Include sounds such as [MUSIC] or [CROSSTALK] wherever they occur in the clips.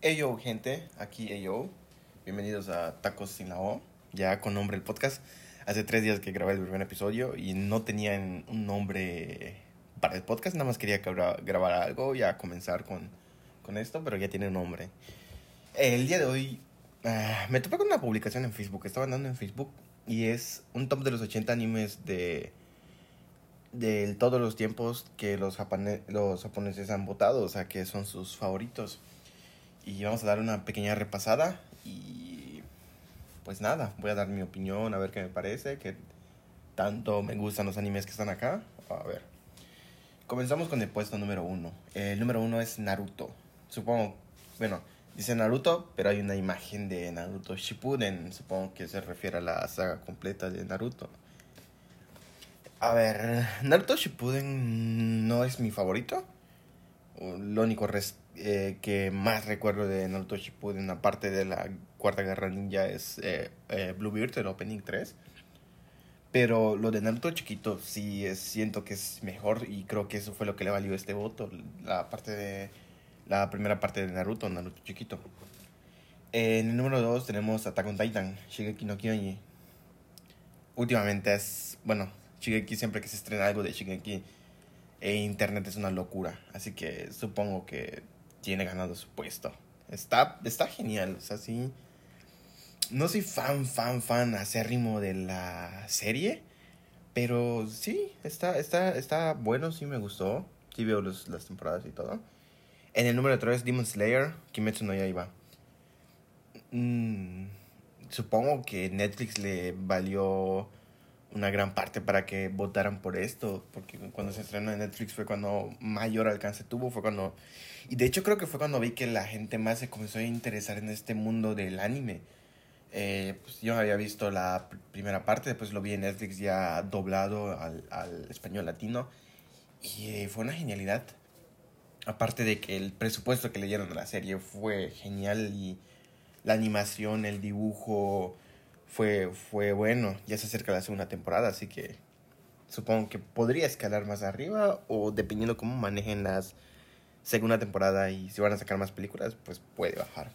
Eyo, gente, aquí Eyo. Bienvenidos a Tacos sin la O, ya con nombre el podcast. Hace tres días que grabé el primer episodio y no tenía un nombre para el podcast, nada más quería grabar algo y a comenzar con, con esto, pero ya tiene nombre. El día de hoy uh, me topé con una publicación en Facebook, estaba andando en Facebook y es un top de los 80 animes de de todos los tiempos que los, los japoneses han votado, o sea, que son sus favoritos. Y vamos a dar una pequeña repasada y pues nada, voy a dar mi opinión, a ver qué me parece, que tanto me gustan los animes que están acá. A ver. Comenzamos con el puesto número uno. El número uno es Naruto. Supongo, bueno, dice Naruto, pero hay una imagen de Naruto Shippuden. Supongo que se refiere a la saga completa de Naruto. A ver, Naruto Shippuden no es mi favorito. Lo único res eh, que más recuerdo de Naruto Shippuden, aparte de la Cuarta Guerra Ninja, es eh, eh, Bluebeard, el Opening 3. Pero lo de Naruto chiquito sí es, siento que es mejor y creo que eso fue lo que le valió este voto. La parte de la primera parte de Naruto, Naruto chiquito. En el número 2 tenemos Attack on Titan, Shigeki no Kyojin. Últimamente es, bueno, Shigeki siempre que se estrena algo de Shigeki, e internet es una locura. Así que supongo que tiene ganado su puesto. Está, está genial, o sea, sí. No soy fan, fan, fan acérrimo de la serie. Pero sí, está, está, está bueno, sí me gustó. Sí veo las temporadas y todo. En el número 3, Demon Slayer, Kimetsu no Yaiba. Mm, supongo que Netflix le valió una gran parte para que votaran por esto, porque cuando se estrenó en Netflix fue cuando mayor alcance tuvo, fue cuando... Y de hecho creo que fue cuando vi que la gente más se comenzó a interesar en este mundo del anime. Eh, pues yo había visto la primera parte, después lo vi en Netflix ya doblado al, al español latino y eh, fue una genialidad. Aparte de que el presupuesto que le dieron a la serie fue genial y la animación, el dibujo, fue, fue bueno. Ya se acerca la segunda temporada, así que supongo que podría escalar más arriba o dependiendo cómo manejen las segunda temporada y si van a sacar más películas, pues puede bajar.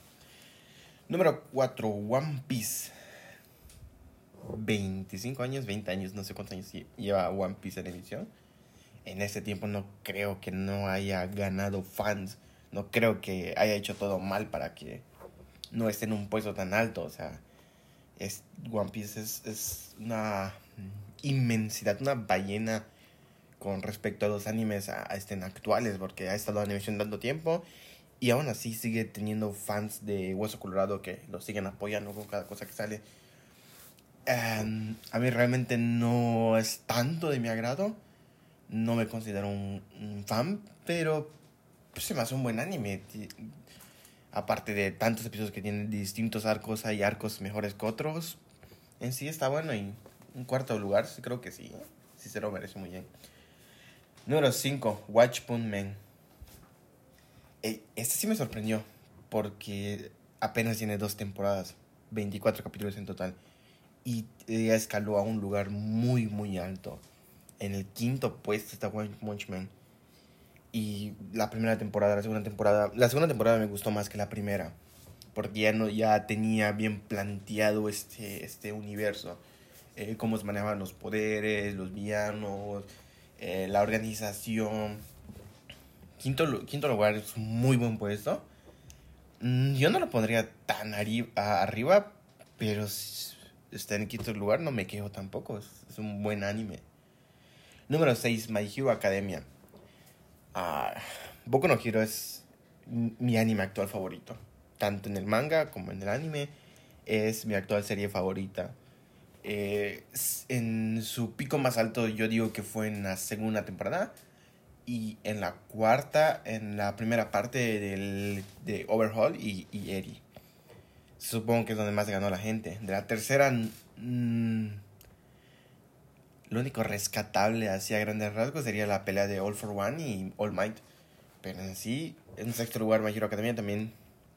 Número 4, One Piece. 25 años, 20 años, no sé cuántos años lleva One Piece en emisión. En este tiempo no creo que no haya ganado fans. No creo que haya hecho todo mal para que no esté en un puesto tan alto. O sea, es, One Piece es, una inmensidad, una ballena con respecto a los animes a, estén actuales, porque ha estado animación dando tiempo y aún así sigue teniendo fans de Hueso Colorado que lo siguen apoyando con cada cosa que sale. Em, a mí realmente no es tanto de mi agrado, no me considero un, fan, pero pues, se me hace un buen anime aparte de tantos episodios que tienen distintos arcos, hay arcos mejores que otros. En sí está bueno y un cuarto lugar, creo que sí. Sí se lo merece muy bien. Número 5, Watch Pun Man. Este sí me sorprendió porque apenas tiene dos temporadas, 24 capítulos en total. Y ya escaló a un lugar muy, muy alto. En el quinto puesto está Man y la primera temporada, la segunda temporada, la segunda temporada me gustó más que la primera, porque ya no ya tenía bien planteado este este universo, eh, cómo se manejaban los poderes, los villanos, eh, la organización. Quinto, quinto lugar es un muy buen puesto. Mm, yo no lo pondría tan arriba, pero está en quinto lugar, no me quejo tampoco. Es, es un buen anime. Número 6, My Hero Academia. Ah, Boku no Hero es mi anime actual favorito. Tanto en el manga como en el anime. Es mi actual serie favorita. Eh, en su pico más alto yo digo que fue en la segunda temporada. Y en la cuarta, en la primera parte del, de Overhaul y, y Eri. Supongo que es donde más ganó la gente. De la tercera... lo único rescatable hacia grandes rasgos sería la pelea de All for One y All Might. Pero en sí, en sexto lugar, My Hero Academia también.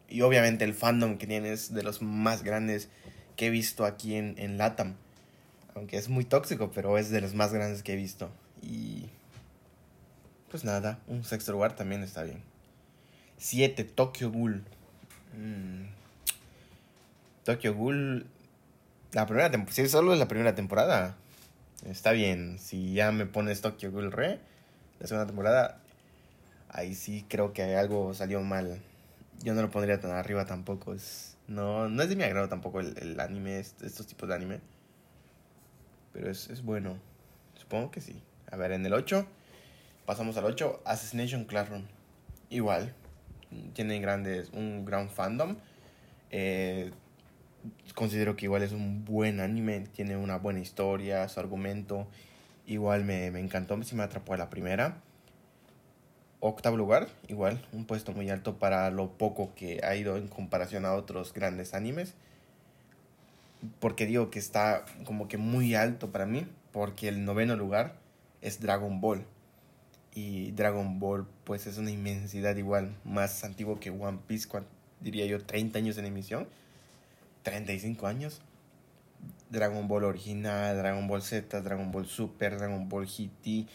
Y obviamente el fandom que tiene es de los más grandes que he visto aquí en, en Latam. Aunque es muy tóxico, pero es de los más grandes que he visto. Y. Pues nada, un sexto lugar también está bien. 7. Tokyo Ghoul. Mm. Tokyo Ghoul. La primera temporada. Si solo es la primera temporada. Está bien. Si ya me pones Tokyo Ghoul Re, la segunda temporada. Ahí sí creo que algo salió mal. Yo no lo pondría tan arriba tampoco. Es, no, no es de mi agrado tampoco el, el anime, estos tipos de anime. Pero es, es bueno. Supongo que sí. A ver, en el 8. Pasamos al 8. Assassination Classroom. Igual. Tiene grandes, un gran fandom. Eh, considero que igual es un buen anime. Tiene una buena historia, su argumento. Igual me, me encantó. Sí me atrapó a la primera. Octavo lugar, igual, un puesto muy alto para lo poco que ha ido en comparación a otros grandes animes. Porque digo que está como que muy alto para mí, porque el noveno lugar es Dragon Ball. Y Dragon Ball pues es una inmensidad igual, más antiguo que One Piece, diría yo 30 años en emisión, 35 años. Dragon Ball original, Dragon Ball Z, Dragon Ball Super, Dragon Ball GT.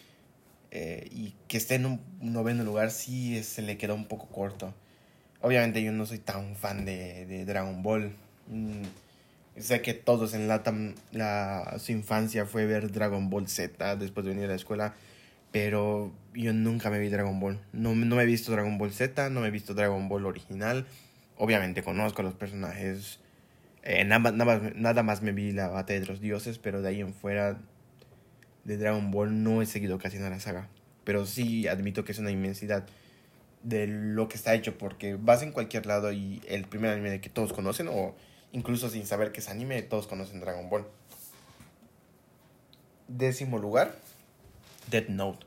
Eh, y que esté en un noveno lugar sí se le quedó un poco corto. Obviamente yo no soy tan fan de, de Dragon Ball. Mm, sé que todos en Latam la, su infancia fue ver Dragon Ball Z después de venir a la escuela. Pero yo nunca me vi Dragon Ball. No, no me he visto Dragon Ball Z, no me he visto Dragon Ball original. Obviamente conozco a los personajes. Eh, nada, nada, nada más me vi la batalla de los dioses, pero de ahí en fuera de Dragon Ball no he seguido casi nada la saga. Pero sí admito que es una inmensidad de lo que está hecho, porque vas en cualquier lado y el primer anime que todos conocen, o incluso sin saber que es anime, todos conocen Dragon Ball. Décimo lugar, Dead Note.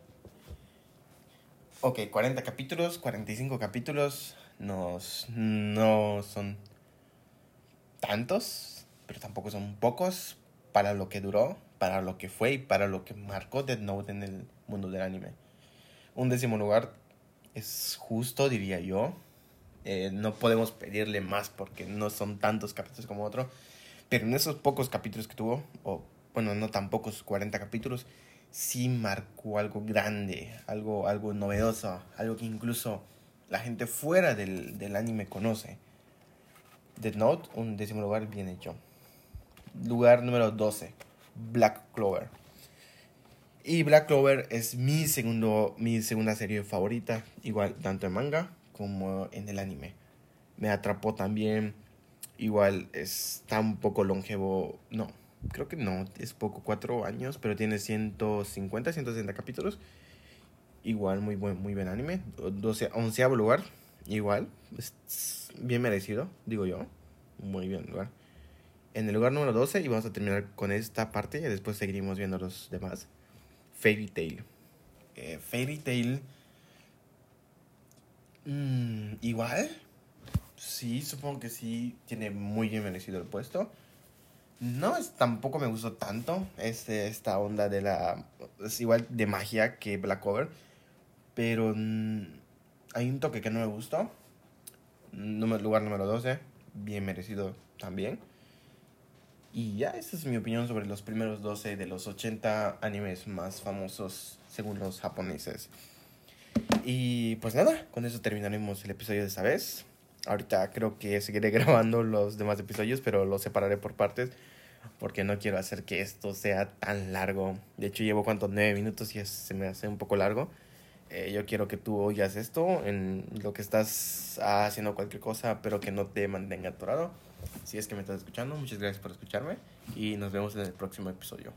Ok, 40 capítulos, 45 capítulos, nos, no son tantos, pero tampoco son pocos para lo que duró para lo que fue y para lo que marcó Dead Note en el mundo del anime. Un décimo lugar es justo, diría yo. Eh, no podemos pedirle más porque no son tantos capítulos como otro. Pero en esos pocos capítulos que tuvo, o bueno, no tan pocos, 40 capítulos, sí marcó algo grande, algo, algo novedoso, algo que incluso la gente fuera del, del anime conoce. Dead Note, un décimo lugar bien hecho. Lugar número 12. Black Clover. Y Black Clover es mi, segundo, mi segunda serie favorita, igual tanto en manga como en el anime. Me atrapó también, igual está un poco longevo, no, creo que no, es poco, cuatro años, pero tiene 150, 160 capítulos. Igual, muy buen, muy buen anime. 12, onceavo lugar, igual, bien merecido, digo yo. Muy bien lugar en el lugar número 12 y vamos a terminar con esta parte y después seguiremos viendo los demás. Fairy Tail. Eh, Fairy Tail. Mm, igual. Sí, supongo que sí tiene muy bien merecido el puesto. No es, tampoco me gustó tanto este, esta onda de la... Es igual de magia que Black Cover. Pero hay un toque que no me gustó. lugar número 12. Bien merecido también. Y ya, esa es mi opinión sobre los primeros 12 de los 80 animes más famosos según los japoneses. Y pues nada, con eso terminaremos el episodio de esta vez. Ahorita creo que seguiré [LAUGHS] grabando los demás episodios, pero los separaré por partes porque no quiero hacer que esto sea tan largo. De hecho, llevo cuánto, 9 minutos y se me hace un poco largo. Eh, yo quiero que tú oigas esto en lo que estás haciendo cualquier cosa, pero que no te mantenga atorado. Si es que me estás escuchando, muchas gracias por escucharme y nos vemos en el próximo episodio.